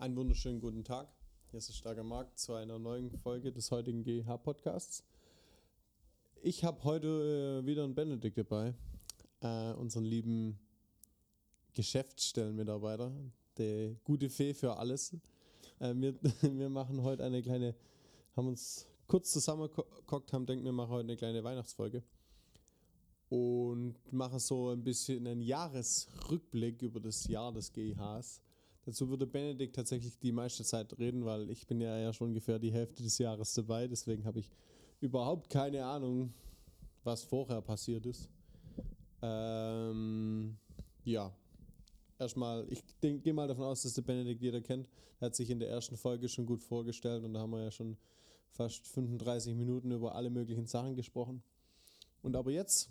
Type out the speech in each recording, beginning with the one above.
Einen wunderschönen guten Tag. Hier ist der Starker Markt zu einer neuen Folge des heutigen GH-Podcasts. Ich habe heute äh, wieder einen Benedikt dabei, äh, unseren lieben Geschäftsstellenmitarbeiter, der gute Fee für alles. Äh, wir, wir machen heute eine kleine, haben uns kurz zusammengekockt, haben denkt, wir machen heute eine kleine Weihnachtsfolge und machen so ein bisschen einen Jahresrückblick über das Jahr des GIHs. Dazu würde Benedikt tatsächlich die meiste Zeit reden, weil ich bin ja, ja schon ungefähr die Hälfte des Jahres dabei. Deswegen habe ich überhaupt keine Ahnung, was vorher passiert ist. Ähm, ja, erstmal, ich gehe mal davon aus, dass der Benedikt jeder kennt. Er hat sich in der ersten Folge schon gut vorgestellt und da haben wir ja schon fast 35 Minuten über alle möglichen Sachen gesprochen. Und aber jetzt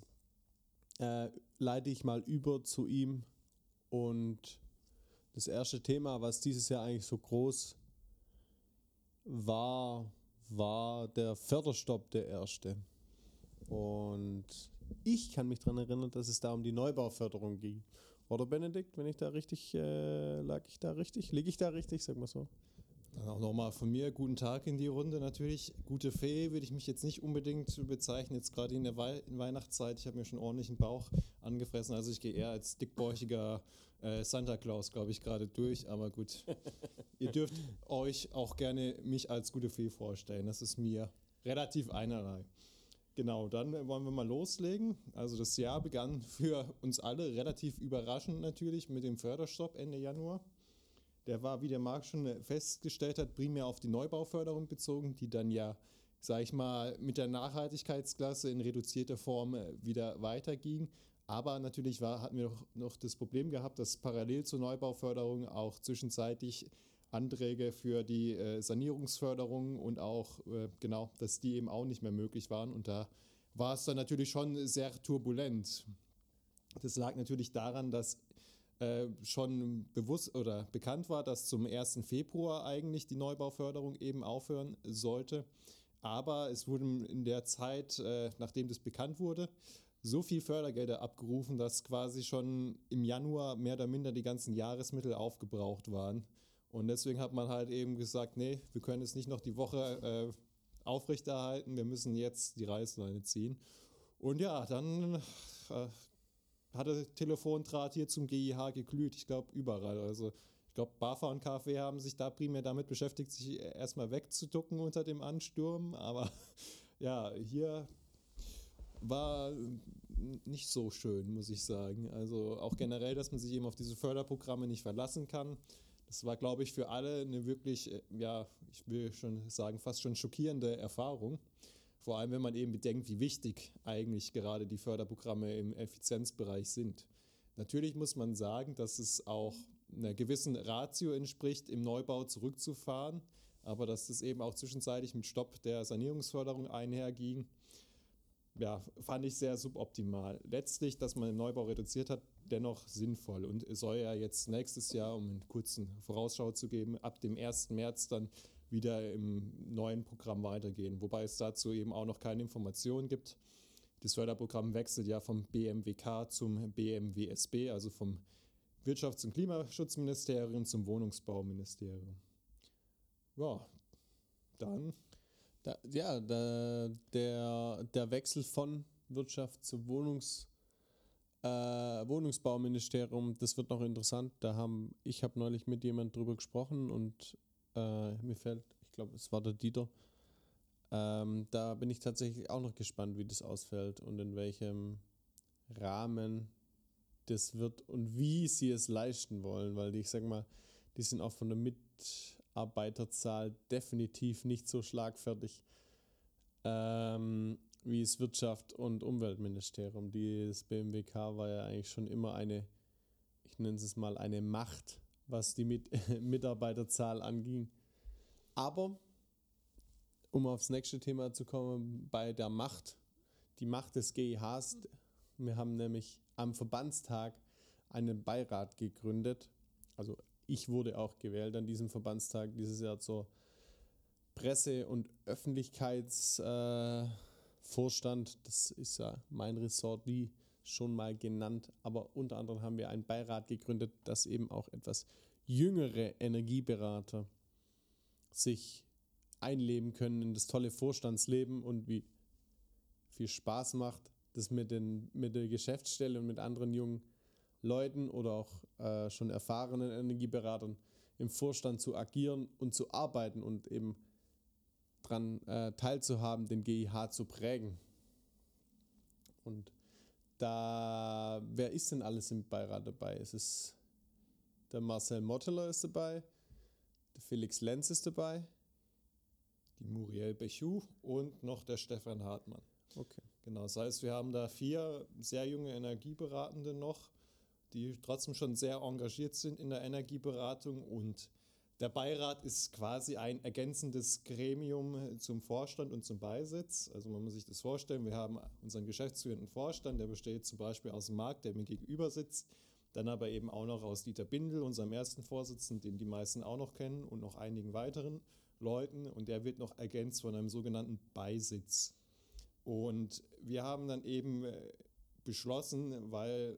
äh, leite ich mal über zu ihm und das erste Thema, was dieses Jahr eigentlich so groß war, war der Förderstopp der erste. Und ich kann mich daran erinnern, dass es da um die Neubauförderung ging. Oder Benedikt, wenn ich da richtig, äh, lag ich da richtig? Liege ich da richtig, sag mal so? Dann auch nochmal von mir guten Tag in die Runde natürlich. Gute Fee würde ich mich jetzt nicht unbedingt bezeichnen, jetzt gerade in der Wei in Weihnachtszeit. Ich habe mir schon ordentlich den Bauch angefressen, also ich gehe eher als dickbäuchiger äh, Santa Claus, glaube ich, gerade durch. Aber gut, ihr dürft euch auch gerne mich als gute Fee vorstellen. Das ist mir relativ einerlei. Genau, dann wollen wir mal loslegen. Also das Jahr begann für uns alle relativ überraschend natürlich mit dem Förderstopp Ende Januar. Der war, wie der Marc schon festgestellt hat, primär auf die Neubauförderung bezogen, die dann ja, sage ich mal, mit der Nachhaltigkeitsklasse in reduzierter Form äh, wieder weiterging. Aber natürlich war, hatten wir noch das Problem gehabt, dass parallel zur Neubauförderung auch zwischenzeitlich Anträge für die äh, Sanierungsförderung und auch, äh, genau, dass die eben auch nicht mehr möglich waren. Und da war es dann natürlich schon sehr turbulent. Das lag natürlich daran, dass äh, schon bewusst oder bekannt war, dass zum 1. Februar eigentlich die Neubauförderung eben aufhören sollte. Aber es wurden in der Zeit, äh, nachdem das bekannt wurde, so viel Fördergelder abgerufen, dass quasi schon im Januar mehr oder minder die ganzen Jahresmittel aufgebraucht waren. Und deswegen hat man halt eben gesagt, nee, wir können es nicht noch die Woche äh, aufrechterhalten, wir müssen jetzt die Reißleine ziehen. Und ja, dann äh, hatte Telefondraht hier zum GIH geglüht, ich glaube überall. Also ich glaube, BAFA und KfW haben sich da primär damit beschäftigt, sich erstmal wegzuducken unter dem Ansturm. Aber ja, hier war nicht so schön, muss ich sagen. Also auch generell, dass man sich eben auf diese Förderprogramme nicht verlassen kann. Das war, glaube ich, für alle eine wirklich, äh, ja, ich will schon sagen, fast schon schockierende Erfahrung. Vor allem, wenn man eben bedenkt, wie wichtig eigentlich gerade die Förderprogramme im Effizienzbereich sind. Natürlich muss man sagen, dass es auch einer gewissen Ratio entspricht, im Neubau zurückzufahren, aber dass das eben auch zwischenzeitlich mit Stopp der Sanierungsförderung einherging, ja, fand ich sehr suboptimal. Letztlich, dass man den Neubau reduziert hat, dennoch sinnvoll und soll ja jetzt nächstes Jahr, um einen kurzen Vorausschau zu geben, ab dem 1. März dann wieder im neuen Programm weitergehen, wobei es dazu eben auch noch keine Informationen gibt. Das Förderprogramm wechselt ja vom BMWK zum BMWSB, also vom Wirtschafts- und Klimaschutzministerium zum Wohnungsbauministerium. Ja, dann. Da, ja, da, der, der Wechsel von Wirtschaft zu Wohnungs, äh, Wohnungsbauministerium, das wird noch interessant. Da haben, ich habe neulich mit jemand drüber gesprochen und äh, mir fällt, ich glaube, es war der Dieter. Ähm, da bin ich tatsächlich auch noch gespannt, wie das ausfällt und in welchem Rahmen das wird und wie sie es leisten wollen, weil die, ich sag mal, die sind auch von der Mitarbeiterzahl definitiv nicht so schlagfertig ähm, wie das Wirtschaft- und Umweltministerium. das BMWK war ja eigentlich schon immer eine, ich nenne es mal eine Macht was die Mit Mitarbeiterzahl anging. Aber, um aufs nächste Thema zu kommen, bei der Macht, die Macht des GIHs, wir haben nämlich am Verbandstag einen Beirat gegründet. Also ich wurde auch gewählt an diesem Verbandstag dieses Jahr zur Presse- und Öffentlichkeitsvorstand. Äh, das ist ja mein Ressort, wie schon mal genannt. Aber unter anderem haben wir einen Beirat gegründet, das eben auch etwas jüngere Energieberater sich einleben können in das tolle Vorstandsleben und wie viel Spaß macht, das mit, den, mit der Geschäftsstelle und mit anderen jungen Leuten oder auch äh, schon erfahrenen Energieberatern im Vorstand zu agieren und zu arbeiten und eben daran äh, teilzuhaben, den GIH zu prägen. Und da, wer ist denn alles im Beirat dabei? Es ist der Marcel Motteler ist dabei, der Felix Lenz ist dabei. Die Muriel Bechu und noch der Stefan Hartmann. Okay. Genau, das heißt, wir haben da vier sehr junge Energieberatende noch, die trotzdem schon sehr engagiert sind in der Energieberatung und der Beirat ist quasi ein ergänzendes Gremium zum Vorstand und zum Beisitz. Also man muss sich das vorstellen, wir haben unseren geschäftsführenden Vorstand, der besteht zum Beispiel aus dem Markt, der mir gegenüber sitzt, dann aber eben auch noch aus Dieter Bindel, unserem ersten Vorsitzenden, den die meisten auch noch kennen und noch einigen weiteren Leuten und der wird noch ergänzt von einem sogenannten Beisitz. Und wir haben dann eben äh, beschlossen, weil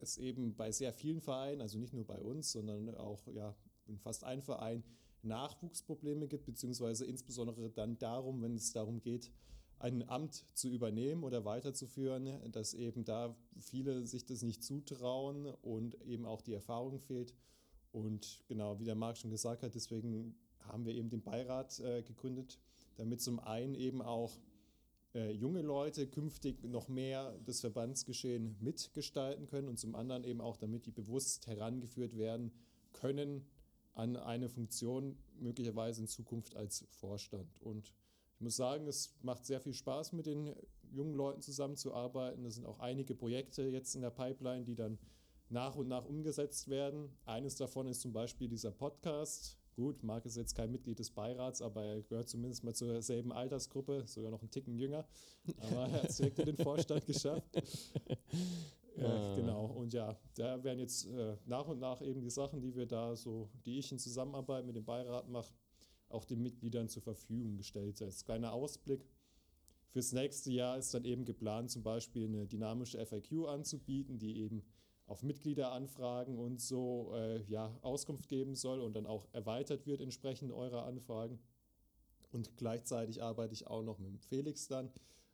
es eben bei sehr vielen Vereinen, also nicht nur bei uns, sondern auch ja, in fast allen Vereinen Nachwuchsprobleme gibt, beziehungsweise insbesondere dann darum, wenn es darum geht, ein Amt zu übernehmen oder weiterzuführen, dass eben da viele sich das nicht zutrauen und eben auch die Erfahrung fehlt. Und genau, wie der Marc schon gesagt hat, deswegen haben wir eben den Beirat äh, gegründet, damit zum einen eben auch äh, junge Leute künftig noch mehr das Verbandsgeschehen mitgestalten können und zum anderen eben auch, damit die bewusst herangeführt werden können an eine Funktion, möglicherweise in Zukunft als Vorstand. Und ich muss sagen, es macht sehr viel Spaß, mit den jungen Leuten zusammenzuarbeiten. Es sind auch einige Projekte jetzt in der Pipeline, die dann nach und nach umgesetzt werden. Eines davon ist zum Beispiel dieser Podcast, Gut, Marc ist jetzt kein Mitglied des Beirats, aber er gehört zumindest mal zur selben Altersgruppe, sogar noch einen Ticken jünger. Aber er hat es direkt in den Vorstand geschafft. Äh, ah. Genau, und ja, da werden jetzt äh, nach und nach eben die Sachen, die wir da so, die ich in Zusammenarbeit mit dem Beirat mache, auch den Mitgliedern zur Verfügung gestellt. Als kleiner Ausblick. Fürs nächste Jahr ist dann eben geplant, zum Beispiel eine dynamische FAQ anzubieten, die eben auf Mitgliederanfragen und so äh, ja, Auskunft geben soll und dann auch erweitert wird entsprechend eurer Anfragen. Und gleichzeitig arbeite ich auch noch mit Felix dann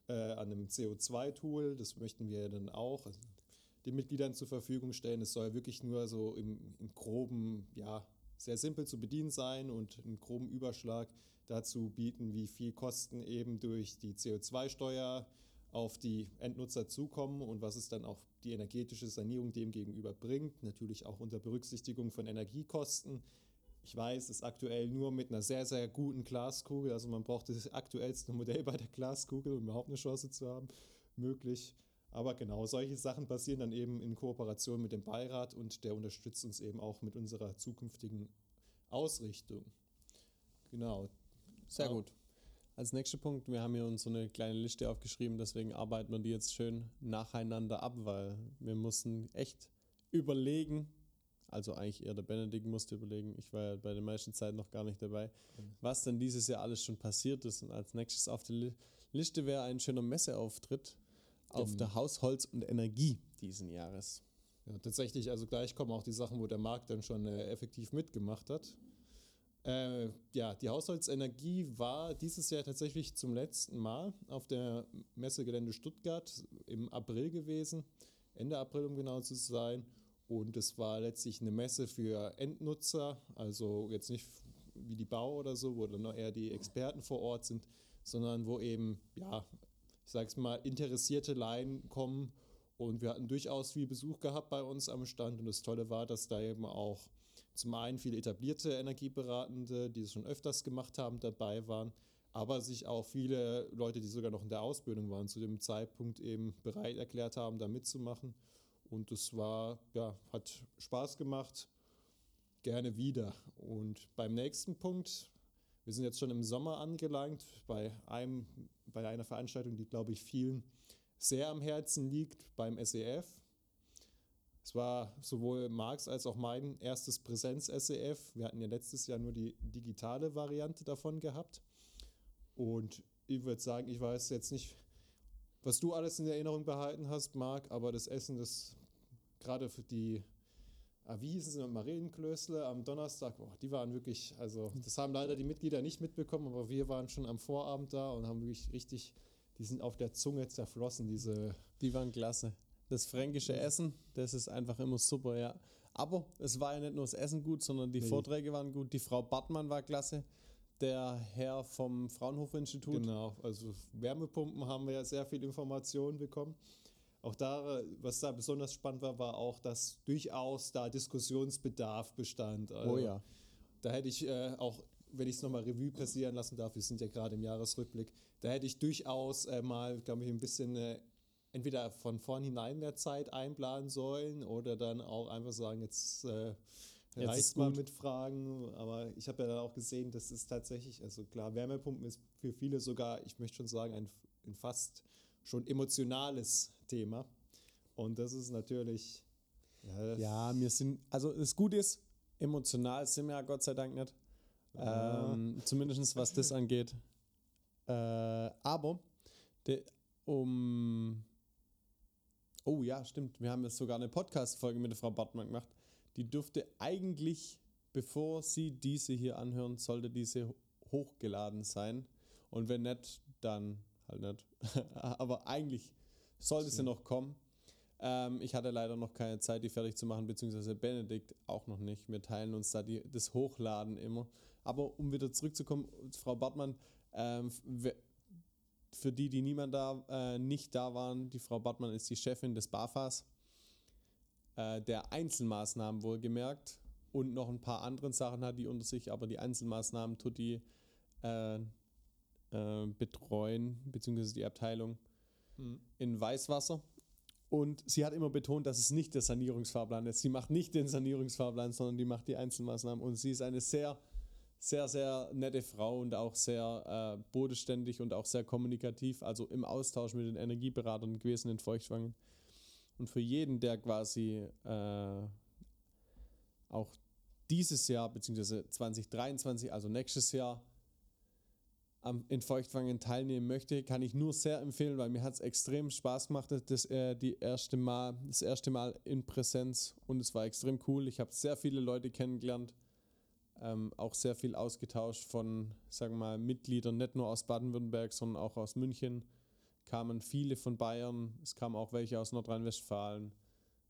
äh, an einem CO2-Tool. Das möchten wir dann auch also den Mitgliedern zur Verfügung stellen. Es soll wirklich nur so im, im groben, ja, sehr simpel zu bedienen sein und einen groben Überschlag dazu bieten, wie viel Kosten eben durch die CO2-Steuer auf die Endnutzer zukommen und was es dann auch die energetische Sanierung dem gegenüber bringt. Natürlich auch unter Berücksichtigung von Energiekosten. Ich weiß, es ist aktuell nur mit einer sehr, sehr guten Glaskugel, also man braucht das aktuellste Modell bei der Glaskugel, um überhaupt eine Chance zu haben, möglich. Aber genau, solche Sachen passieren dann eben in Kooperation mit dem Beirat und der unterstützt uns eben auch mit unserer zukünftigen Ausrichtung. Genau. Sehr gut. Als nächster Punkt, wir haben hier uns so eine kleine Liste aufgeschrieben, deswegen arbeiten wir die jetzt schön nacheinander ab, weil wir mussten echt überlegen, also eigentlich eher der Benedikt musste überlegen, ich war ja bei der meisten Zeit noch gar nicht dabei, mhm. was denn dieses Jahr alles schon passiert ist. Und als nächstes auf der Liste wäre ein schöner Messeauftritt auf mhm. der Hausholz und Energie diesen Jahres. Ja, tatsächlich, also gleich kommen auch die Sachen, wo der Markt dann schon äh, effektiv mitgemacht hat. Äh, ja, die Haushaltsenergie war dieses Jahr tatsächlich zum letzten Mal auf der Messegelände Stuttgart im April gewesen, Ende April um genau zu sein. Und es war letztlich eine Messe für Endnutzer, also jetzt nicht wie die Bau oder so, wo dann noch eher die Experten vor Ort sind, sondern wo eben, ja, ich sag's mal, interessierte Laien kommen. Und wir hatten durchaus viel Besuch gehabt bei uns am Stand. Und das Tolle war, dass da eben auch zum einen viele etablierte Energieberatende, die es schon öfters gemacht haben, dabei waren, aber sich auch viele Leute, die sogar noch in der Ausbildung waren, zu dem Zeitpunkt eben bereit erklärt haben, da mitzumachen. Und es war, ja, hat Spaß gemacht, gerne wieder. Und beim nächsten Punkt, wir sind jetzt schon im Sommer angelangt, bei, einem, bei einer Veranstaltung, die, glaube ich, vielen sehr am Herzen liegt, beim SEF. Es war sowohl Marx als auch mein erstes Präsenz-SEF. Wir hatten ja letztes Jahr nur die digitale Variante davon gehabt. Und ich würde sagen, ich weiß jetzt nicht, was du alles in Erinnerung behalten hast, Marc, aber das Essen, das gerade für die sie noch, Marienklößle am Donnerstag, boah, die waren wirklich, also das haben leider die Mitglieder nicht mitbekommen, aber wir waren schon am Vorabend da und haben wirklich richtig, die sind auf der Zunge zerflossen, diese. Die waren klasse. Das fränkische Essen, das ist einfach immer super, ja. Aber es war ja nicht nur das Essen gut, sondern die Nee. Vorträge waren gut. Die Frau Bartmann war klasse. Der Herr vom Fraunhofer-Institut. Genau, also Wärmepumpen haben wir ja sehr viel Informationen bekommen. Auch da, was da besonders spannend war, war auch, dass durchaus da Diskussionsbedarf bestand. Also Oh ja. Da hätte ich äh, auch, wenn ich es nochmal Revue passieren lassen darf, wir sind ja gerade im Jahresrückblick, da hätte ich durchaus äh, mal, glaube ich, ein bisschen äh, entweder von vornherein mehr Zeit einplanen sollen oder dann auch einfach sagen, jetzt, äh, reicht mal mit Fragen. Aber ich habe ja dann auch gesehen, das ist tatsächlich, also klar, Wärmepumpen ist für viele sogar, ich möchte schon sagen, ein, ein fast schon emotionales Thema. Und das ist natürlich. Ja, Ja, wir sind, also das Gute ist, emotional sind wir ja Gott sei Dank nicht. Ja. Ähm, zumindest was das angeht. Äh, aber, de, um. Oh ja, stimmt. Wir haben jetzt sogar eine Podcast-Folge mit der Frau Bartmann gemacht. Die dürfte eigentlich, bevor Sie diese hier anhören, sollte diese ho- hochgeladen sein. Und wenn nicht, dann halt nicht. aber eigentlich sollte sie noch kommen. Ähm, ich hatte leider noch keine Zeit, die fertig zu machen, beziehungsweise Benedikt auch noch nicht. Wir teilen uns da die, das Hochladen immer. Aber um wieder zurückzukommen, Frau Bartmann, ähm, für die, die niemand da, äh, nicht da waren, die Frau Bartmann ist die Chefin des BAFAs, äh, der Einzelmaßnahmen wohlgemerkt und noch ein paar andere Sachen hat die unter sich, aber die Einzelmaßnahmen tut die äh, äh, betreuen, beziehungsweise die Abteilung Hm. in Weißwasser. Und sie hat immer betont, dass es nicht der Sanierungsfahrplan ist. Sie macht nicht den Sanierungsfahrplan, sondern die macht die Einzelmaßnahmen. Und sie ist eine sehr, sehr, sehr nette Frau und auch sehr äh, bodenständig und auch sehr kommunikativ, also im Austausch mit den Energieberatern gewesen in Feuchtwangen. Und für jeden, der quasi äh, auch dieses Jahr, beziehungsweise 2023, also nächstes Jahr, am, in Feuchtwangen teilnehmen möchte, kann ich nur sehr empfehlen, weil mir hat es extrem Spaß gemacht, das, äh, die erste Mal, das erste Mal in Präsenz und es war extrem cool. Ich habe sehr viele Leute kennengelernt, ähm, auch sehr viel ausgetauscht von, sagen mal, Mitgliedern, nicht nur aus Baden-Württemberg, sondern auch aus München. Kamen viele von Bayern, es kamen auch welche aus Nordrhein-Westfalen,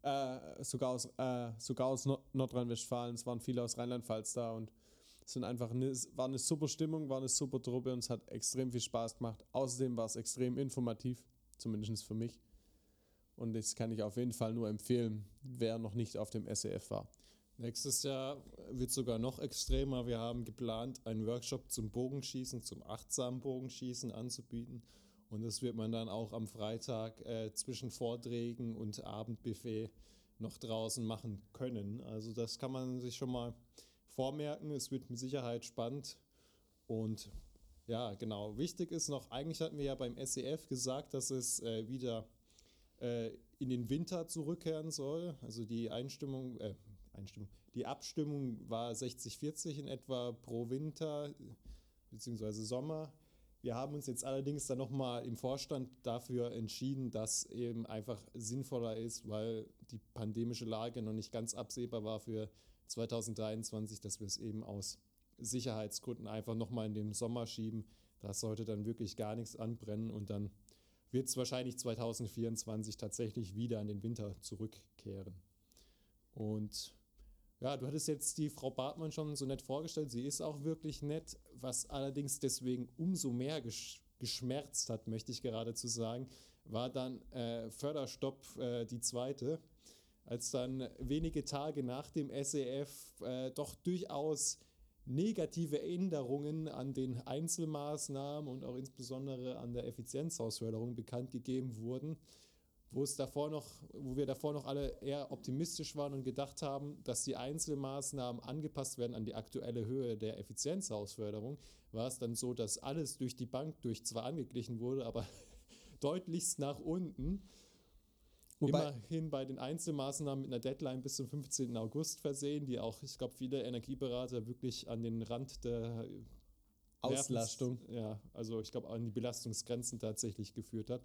äh, sogar aus, äh, sogar aus Nord Nordrhein-Westfalen, es waren viele aus Rheinland-Pfalz da und es sind einfach eine, war eine super Stimmung, war eine super Truppe und es hat extrem viel Spaß gemacht. Außerdem war es extrem informativ, zumindest für mich. Und das kann ich auf jeden Fall nur empfehlen, wer noch nicht auf dem SEF war. Nächstes Jahr wird sogar noch extremer. Wir haben geplant, einen Workshop zum Bogenschießen, zum achtsamen Bogenschießen anzubieten. Und das wird man dann auch am Freitag äh, zwischen Vorträgen und Abendbuffet noch draußen machen können. Also das kann man sich schon mal vormerken. Es wird mit Sicherheit spannend. Und ja, genau. Wichtig ist noch, eigentlich hatten wir ja beim SEF gesagt, dass es äh, wieder äh, in den Winter zurückkehren soll. Also die Einstimmung, äh, Einstimmung, die Abstimmung war 60-40 in etwa pro Winter bzw. Sommer. Wir haben uns jetzt allerdings dann nochmal im Vorstand dafür entschieden, dass eben einfach sinnvoller ist, weil die pandemische Lage noch nicht ganz absehbar war für 2023, dass wir es eben aus Sicherheitsgründen einfach nochmal in den Sommer schieben. Da sollte dann wirklich gar nichts anbrennen und dann wird es wahrscheinlich 2024 tatsächlich wieder in den Winter zurückkehren. Und ja, du hattest jetzt die Frau Bartmann schon so nett vorgestellt. Sie ist auch wirklich nett, was allerdings deswegen umso mehr gesch geschmerzt hat, möchte ich geradezu sagen, war dann äh, Förderstopp äh, die zweite, als dann wenige Tage nach dem SEF äh, doch durchaus negative Änderungen an den Einzelmaßnahmen und auch insbesondere an der Effizienzhausförderung bekannt gegeben wurden, wo es davor noch, wo wir davor noch alle eher optimistisch waren und gedacht haben, dass die Einzelmaßnahmen angepasst werden an die aktuelle Höhe der Effizienzhausförderung, war es dann so, dass alles durch die Bank durch zwar angeglichen wurde, aber deutlichst nach unten. Wobei- Immerhin bei den Einzelmaßnahmen mit einer Deadline bis zum 15. August versehen, die auch, ich glaube, viele Energieberater wirklich an den Rand der Auslastung. Nervens- Ja, also ich glaube, an die Belastungsgrenzen tatsächlich geführt hat.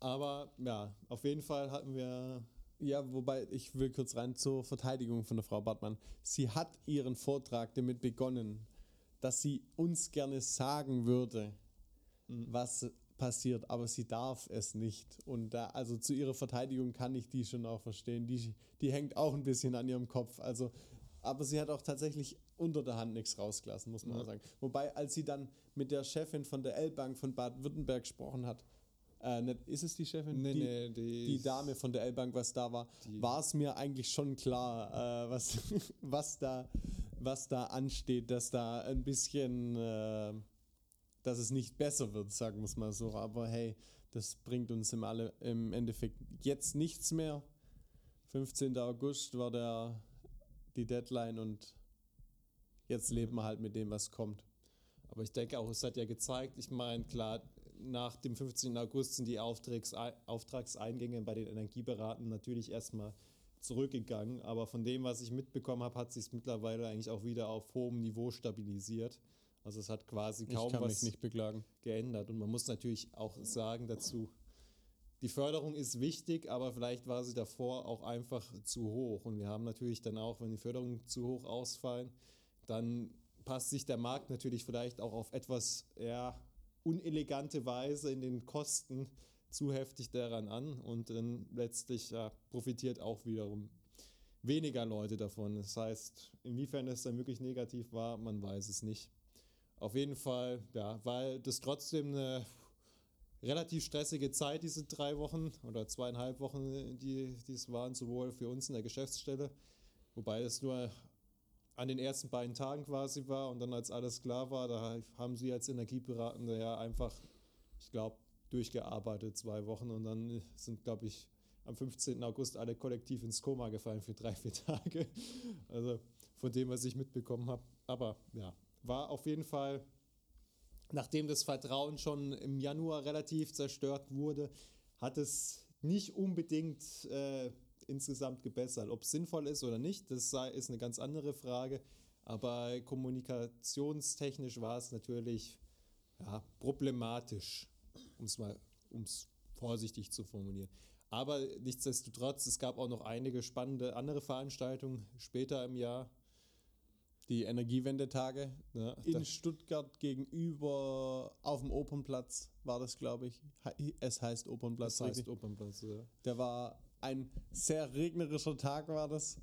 Aber ja, auf jeden Fall hatten wir Ja, wobei ich will kurz rein zur Verteidigung von der Frau Bartmann. Sie hat ihren Vortrag damit begonnen, dass sie uns gerne sagen würde, mhm. was passiert, aber sie darf es nicht. Und da, also zu ihrer Verteidigung kann ich die schon auch verstehen. Die, die hängt auch ein bisschen an ihrem Kopf. Also, aber sie hat auch tatsächlich unter der Hand nichts rausgelassen, muss man ja. auch sagen. Wobei, als sie dann mit der Chefin von der L-Bank von Baden-Württemberg gesprochen hat, äh, nicht, ist es die Chefin? Nee, die, nee, die, die Dame von der L-Bank, was da war, war es mir eigentlich schon klar, äh, was, was, da, was da ansteht, dass da ein bisschen, äh, dass es nicht besser wird, sagen wir es mal so. Aber hey, das bringt uns im, alle, im Endeffekt jetzt nichts mehr. 15. August war der, die Deadline und jetzt leben wir halt mit dem, was kommt. Aber ich denke auch, es hat ja gezeigt, ich meine, klar, nach dem 15. August sind die Auftrags Auftragseingänge bei den Energieberaten natürlich erstmal zurückgegangen. Aber von dem, was ich mitbekommen habe, hat sich es mittlerweile eigentlich auch wieder auf hohem Niveau stabilisiert. Also es hat quasi kaum was geändert. Und man muss natürlich auch sagen dazu, die Förderung ist wichtig, aber vielleicht war sie davor auch einfach zu hoch. Und wir haben natürlich dann auch, wenn die Förderungen zu hoch ausfallen, dann passt sich der Markt natürlich vielleicht auch auf etwas ja, unelegante Weise in den Kosten zu heftig daran an und dann letztlich ja, profitiert auch wiederum weniger Leute davon. Das heißt, inwiefern es dann wirklich negativ war, man weiß es nicht. Auf jeden Fall, ja, weil das trotzdem eine relativ stressige Zeit, diese drei Wochen oder zweieinhalb Wochen, die, die es waren, sowohl für uns in der Geschäftsstelle, wobei es nur an den ersten beiden Tagen quasi war und dann, als alles klar war, da haben sie als Energieberatende ja einfach, ich glaube, durchgearbeitet zwei Wochen und dann sind, glaube ich, am 15. August alle kollektiv ins Koma gefallen für drei, vier Tage. Also von dem, was ich mitbekommen habe. Aber ja, war auf jeden Fall, nachdem das Vertrauen schon im Januar relativ zerstört wurde, hat es nicht unbedingt äh, insgesamt gebessert. Ob es sinnvoll ist oder nicht, das ist eine ganz andere Frage. Aber kommunikationstechnisch war es natürlich ja, problematisch, um es mal um's vorsichtig zu formulieren. Aber nichtsdestotrotz, es gab auch noch einige spannende andere Veranstaltungen später im Jahr. Die Energiewendetage ja, in Stuttgart gegenüber auf dem Opernplatz war das, glaube ich. Es heißt Opernplatz. Es heißt Opernplatz, ja. Der war ein sehr regnerischer Tag war das.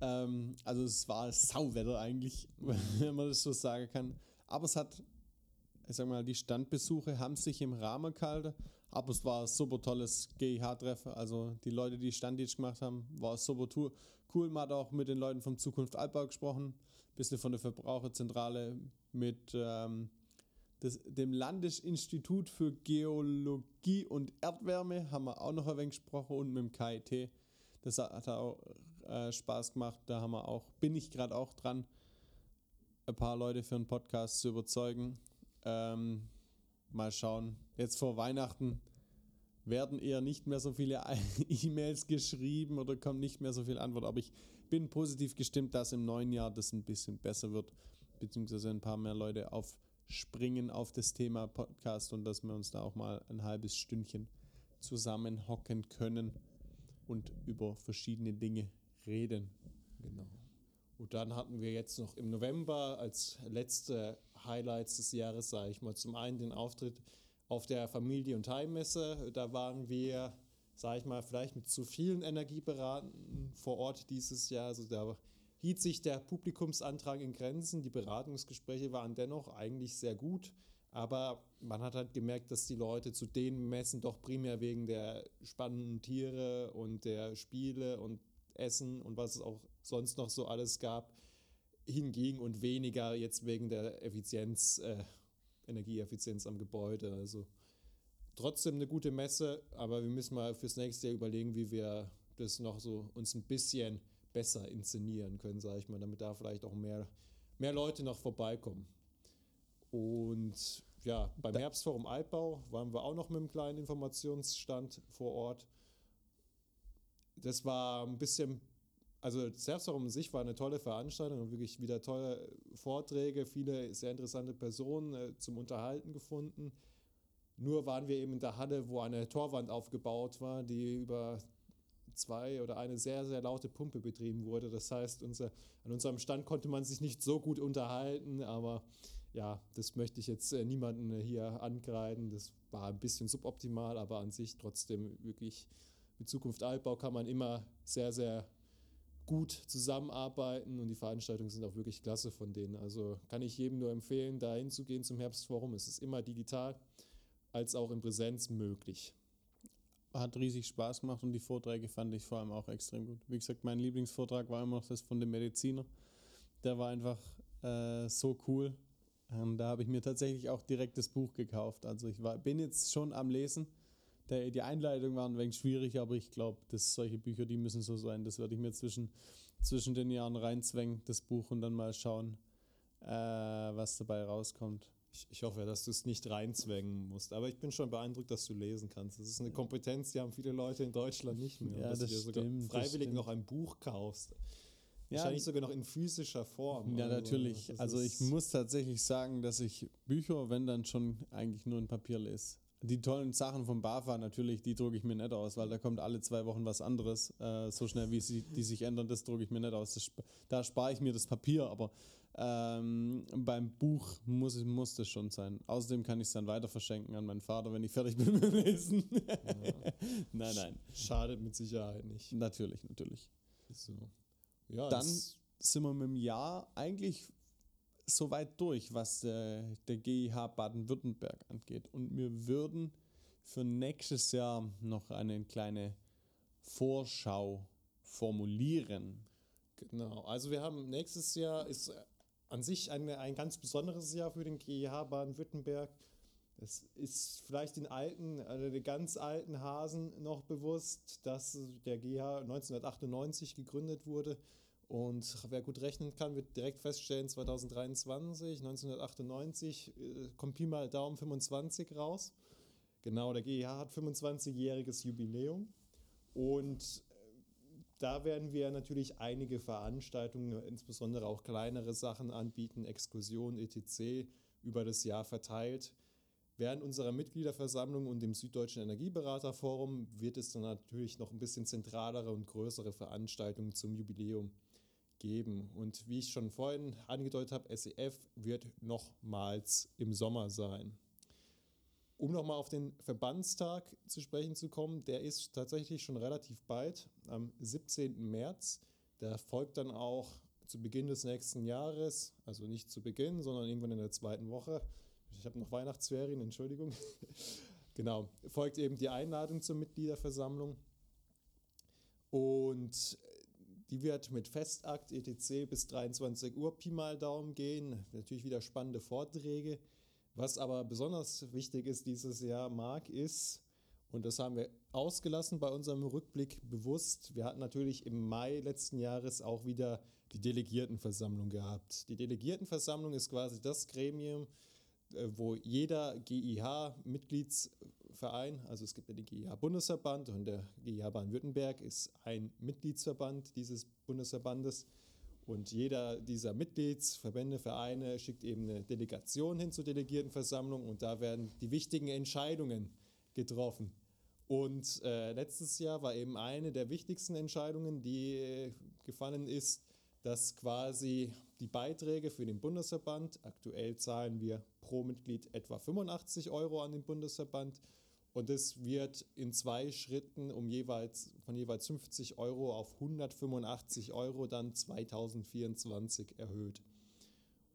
Ähm, also es war Sauwetter eigentlich, wenn man das so sagen kann. Aber es hat, ich sag mal, die Standbesuche haben sich im Rahmen gehalten. Aber es war ein super tolles GIH-Treffen. Also die Leute, die Standdienst gemacht haben, war super cool. Man hat auch mit den Leuten vom Zukunft Altbau gesprochen. Ein bisschen von der Verbraucherzentrale mit ähm, das, dem Landesinstitut für Geologie und Erdwärme haben wir auch noch ein wenig gesprochen und mit dem KIT. Das hat auch äh, Spaß gemacht. Da haben wir auch, bin ich gerade auch dran, ein paar Leute für einen Podcast zu überzeugen. Ähm, mal schauen. Jetzt vor Weihnachten werden eher nicht mehr so viele E-Mails geschrieben oder kommt nicht mehr so viel Antwort. Aber ich bin positiv gestimmt, dass im neuen Jahr das ein bisschen besser wird, beziehungsweise ein paar mehr Leute auf springen auf das Thema Podcast und dass wir uns da auch mal ein halbes Stündchen zusammenhocken können und über verschiedene Dinge reden. Genau. Und dann hatten wir jetzt noch im November als letzte Highlights des Jahres, sage ich mal, zum einen den Auftritt auf der Familie- und Heimmesse. Da waren wir, sage ich mal, vielleicht mit zu vielen Energieberatern vor Ort dieses Jahr. Also da hielt sich der Publikumsantrag in Grenzen. Die Beratungsgespräche waren dennoch eigentlich sehr gut, aber man hat halt gemerkt, dass die Leute zu den Messen doch primär wegen der spannenden Tiere und der Spiele und Essen und was es auch sonst noch so alles gab, hingingen und weniger jetzt wegen der Effizienz, äh, Energieeffizienz am Gebäude. Also trotzdem eine gute Messe, aber wir müssen mal fürs nächste Jahr überlegen, wie wir das noch so uns ein bisschen besser inszenieren können, sage ich mal, damit da vielleicht auch mehr, mehr Leute noch vorbeikommen. Und ja, beim Herbstforum Altbau waren wir auch noch mit einem kleinen Informationsstand vor Ort. Das war ein bisschen, also das Herbstforum an sich war eine tolle Veranstaltung und wirklich wieder tolle Vorträge, viele sehr interessante Personen äh, zum Unterhalten gefunden. Nur waren wir eben in der Halle, wo eine Torwand aufgebaut war, die über zwei oder eine sehr, sehr laute Pumpe betrieben wurde. Das heißt, unser, an unserem Stand konnte man sich nicht so gut unterhalten, aber ja, das möchte ich jetzt äh, niemanden hier angreifen. Das war ein bisschen suboptimal, aber an sich trotzdem wirklich mit Zukunft Altbau kann man immer sehr, sehr gut zusammenarbeiten und die Veranstaltungen sind auch wirklich klasse von denen. Also kann ich jedem nur empfehlen, da hinzugehen zum Herbstforum. Es ist immer digital als auch in Präsenz möglich. Hat riesig Spaß gemacht und die Vorträge fand ich vor allem auch extrem gut. Wie gesagt, mein Lieblingsvortrag war immer noch das von dem Mediziner. Der war einfach äh, so cool. Und da habe ich mir tatsächlich auch direkt das Buch gekauft. Also ich war, bin jetzt schon am Lesen der, die Einleitung war ein wenig schwierig, aber ich glaube, dass solche Bücher, die müssen so sein. Das werde ich mir zwischen, zwischen den Jahren reinzwängen, das Buch, und dann mal schauen, äh, was dabei rauskommt. Ich, ich hoffe, dass du es nicht reinzwängen musst. Aber ich bin schon beeindruckt, dass du lesen kannst. Das ist eine Kompetenz, die haben viele Leute in Deutschland nicht mehr. Ja, dass das du dir sogar stimmt, freiwillig noch ein Buch kaufst. Ja, Wahrscheinlich sogar noch in physischer Form. Ja, Also, natürlich. Also ich muss tatsächlich sagen, dass ich Bücher, wenn dann schon eigentlich nur in Papier lese. Die tollen Sachen von BAFA natürlich, die drucke ich mir nicht aus, weil da kommt alle zwei Wochen was anderes. Äh, so schnell wie sie die sich ändern, das drucke ich mir nicht aus. Das, da spare ich mir das Papier, aber ähm, beim Buch muss, muss das schon sein. Außerdem kann ich es dann weiter verschenken an meinen Vater, wenn ich fertig bin mit Lesen. nein, nein. Schadet mit Sicherheit nicht. Natürlich, natürlich. So. Ja, Dann sind wir mit dem Jahr eigentlich soweit durch, was der, der GIH Baden-Württemberg angeht. Und wir würden für nächstes Jahr noch eine kleine Vorschau formulieren. Genau, also wir haben nächstes Jahr ist an sich eine, ein ganz besonderes Jahr für den GEH Baden-Württemberg. Es ist vielleicht den alten, also den ganz alten Hasen noch bewusst, dass der GEH 1998 gegründet wurde. Und wer gut rechnen kann, wird direkt feststellen, 2023, 1998 äh, kommt Pi mal Daumen 25 raus. Genau, der GEH hat 25-jähriges Jubiläum. Und da werden wir natürlich einige Veranstaltungen, insbesondere auch kleinere Sachen anbieten, Exkursionen, etc. über das Jahr verteilt. Während unserer Mitgliederversammlung und dem Süddeutschen Energieberaterforum wird es dann natürlich noch ein bisschen zentralere und größere Veranstaltungen zum Jubiläum geben. Und wie ich schon vorhin angedeutet habe, SEF wird nochmals im Sommer sein. Um nochmal auf den Verbandstag zu sprechen zu kommen, der ist tatsächlich schon relativ bald, am 17. März. Der folgt dann auch zu Beginn des nächsten Jahres, also nicht zu Beginn, sondern irgendwann in der zweiten Woche. Ich habe noch Weihnachtsferien, Entschuldigung. genau, folgt eben die Einladung zur Mitgliederversammlung. Und die wird mit Festakt etc. bis 23 Uhr Pi mal Daumen gehen. Natürlich wieder spannende Vorträge. Was aber besonders wichtig ist dieses Jahr, Marc, ist, und das haben wir ausgelassen bei unserem Rückblick bewusst, wir hatten natürlich im Mai letzten Jahres auch wieder die Delegiertenversammlung gehabt. Die Delegiertenversammlung ist quasi das Gremium, äh, wo jeder GIH-Mitgliedsverein, also es gibt ja den GIH-Bundesverband und der GIH Baden-Württemberg ist ein Mitgliedsverband dieses Bundesverbandes. Und jeder dieser Mitgliedsverbände, Vereine schickt eben eine Delegation hin zur Delegiertenversammlung und da werden die wichtigen Entscheidungen getroffen. Und äh, letztes Jahr war eben eine der wichtigsten Entscheidungen, die äh, gefallen ist, dass quasi die Beiträge für den Bundesverband, aktuell zahlen wir pro Mitglied etwa 85 Euro an den Bundesverband und es wird in zwei Schritten um jeweils von jeweils 50 Euro auf 185 Euro dann 2024 erhöht.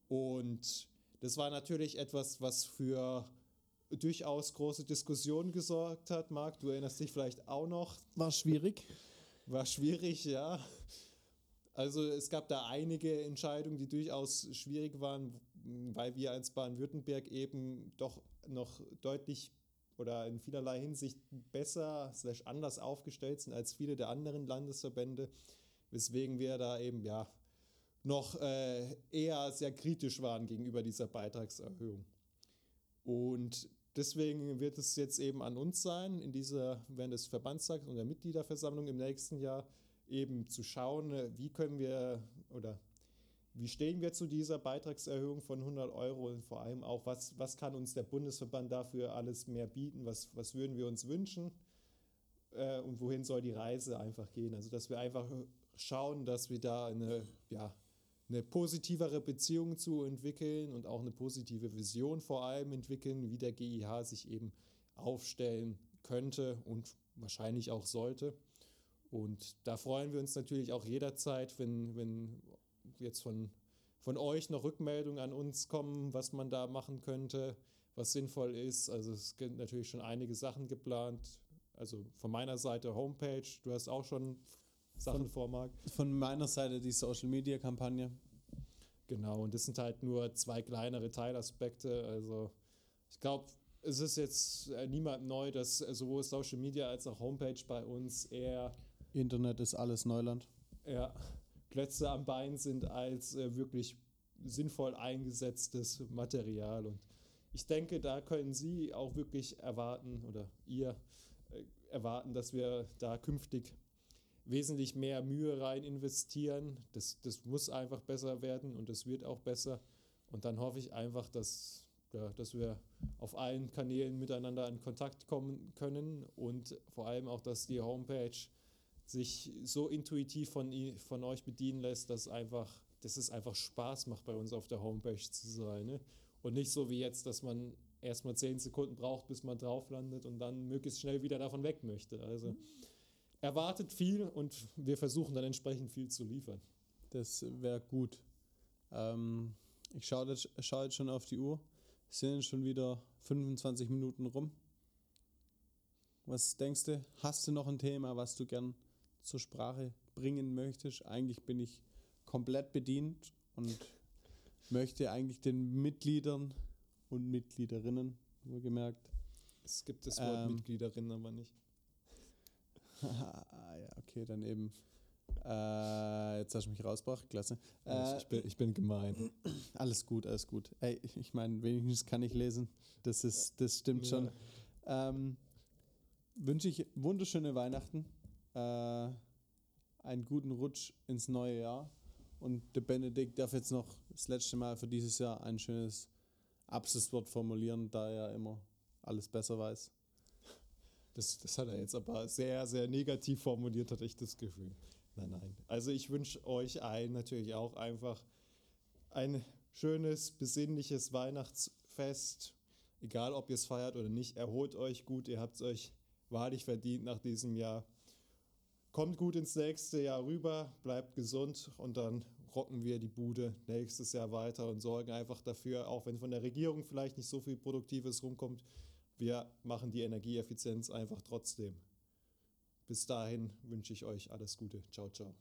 Und das war natürlich etwas, was für durchaus große Diskussionen gesorgt hat. Marc, du erinnerst dich vielleicht auch noch. War schwierig. War schwierig, ja. Also es gab da einige Entscheidungen, die durchaus schwierig waren, weil wir als Baden-Württemberg eben doch noch deutlich oder in vielerlei Hinsicht besser slash anders aufgestellt sind als viele der anderen Landesverbände, weswegen wir da eben ja noch äh, eher sehr kritisch waren gegenüber dieser Beitragserhöhung. Und deswegen wird es jetzt eben an uns sein, in dieser, während des Verbandstags und der Mitgliederversammlung im nächsten Jahr eben zu schauen, äh, wie können wir oder wie stehen wir zu dieser Beitragserhöhung von 100 Euro und vor allem auch, was, was kann uns der Bundesverband dafür alles mehr bieten, was, was würden wir uns wünschen, äh, und wohin soll die Reise einfach gehen. Also dass wir einfach schauen, dass wir da eine, ja, eine positivere Beziehung zu entwickeln und auch eine positive Vision vor allem entwickeln, wie der GIH sich eben aufstellen könnte und wahrscheinlich auch sollte. Und da freuen wir uns natürlich auch jederzeit, wenn, wenn jetzt von, von euch noch Rückmeldungen an uns kommen, was man da machen könnte, was sinnvoll ist. Also es sind natürlich schon einige Sachen geplant. Also von meiner Seite Homepage, du hast auch schon Sachen vor, Marc. Von meiner Seite die Social Media Kampagne. Genau, und das sind halt nur zwei kleinere Teilaspekte. Also ich glaube, es ist jetzt äh, niemand neu, dass sowohl Social Media als auch Homepage bei uns eher Internet ist alles Neuland. Ja, Klötze am Bein sind als äh, wirklich sinnvoll eingesetztes Material. Und ich denke, da können Sie auch wirklich erwarten oder ihr äh, erwarten, dass wir da künftig wesentlich mehr Mühe rein investieren. Das, das muss einfach besser werden und es wird auch besser. Und dann hoffe ich einfach, dass, ja, dass wir auf allen Kanälen miteinander in Kontakt kommen können und vor allem auch, dass die Homepage sich so intuitiv von, von euch bedienen lässt, dass, einfach, dass es einfach Spaß macht, bei uns auf der Homepage zu sein. Ne? Und nicht so wie jetzt, dass man erstmal zehn Sekunden braucht, bis man drauf landet und dann möglichst schnell wieder davon weg möchte. Also mhm. erwartet viel und wir versuchen dann entsprechend viel zu liefern. Das wäre gut. Ähm, ich schaue jetzt, schau jetzt schon auf die Uhr. Es sind schon wieder 25 Minuten rum. Was denkst du? Hast du noch ein Thema, was du gern zur Sprache bringen möchtest? Eigentlich bin ich komplett bedient und möchte eigentlich den Mitgliedern und Mitgliederinnen, nur gemerkt. Es gibt das Wort ähm, Mitgliederinnen aber nicht. ja, okay, dann eben. Äh, jetzt hast du mich rausgebracht, klasse. Äh, ich, bin, ich bin gemein. Alles gut, alles gut. Ey, ich meine, wenigstens kann ich lesen. Das, ist, das stimmt ja. schon. Ähm, wünsche ich wunderschöne Weihnachten, äh, einen guten Rutsch ins neue Jahr. Und der Benedikt darf jetzt noch das letzte Mal für dieses Jahr ein schönes Abschlusswort formulieren, da er immer alles besser weiß. Das, das hat er jetzt aber sehr, sehr negativ formuliert, hatte ich das Gefühl. Nein, nein. Also ich wünsche euch allen natürlich auch einfach ein schönes, besinnliches Weihnachtsfest. Egal, ob ihr es feiert oder nicht, erholt euch gut. Ihr habt es euch wahrlich verdient nach diesem Jahr. Kommt gut ins nächste Jahr rüber, bleibt gesund und dann rocken wir die Bude nächstes Jahr weiter und sorgen einfach dafür, auch wenn von der Regierung vielleicht nicht so viel Produktives rumkommt, wir machen die Energieeffizienz einfach trotzdem. Bis dahin wünsche ich euch alles Gute. Ciao, ciao.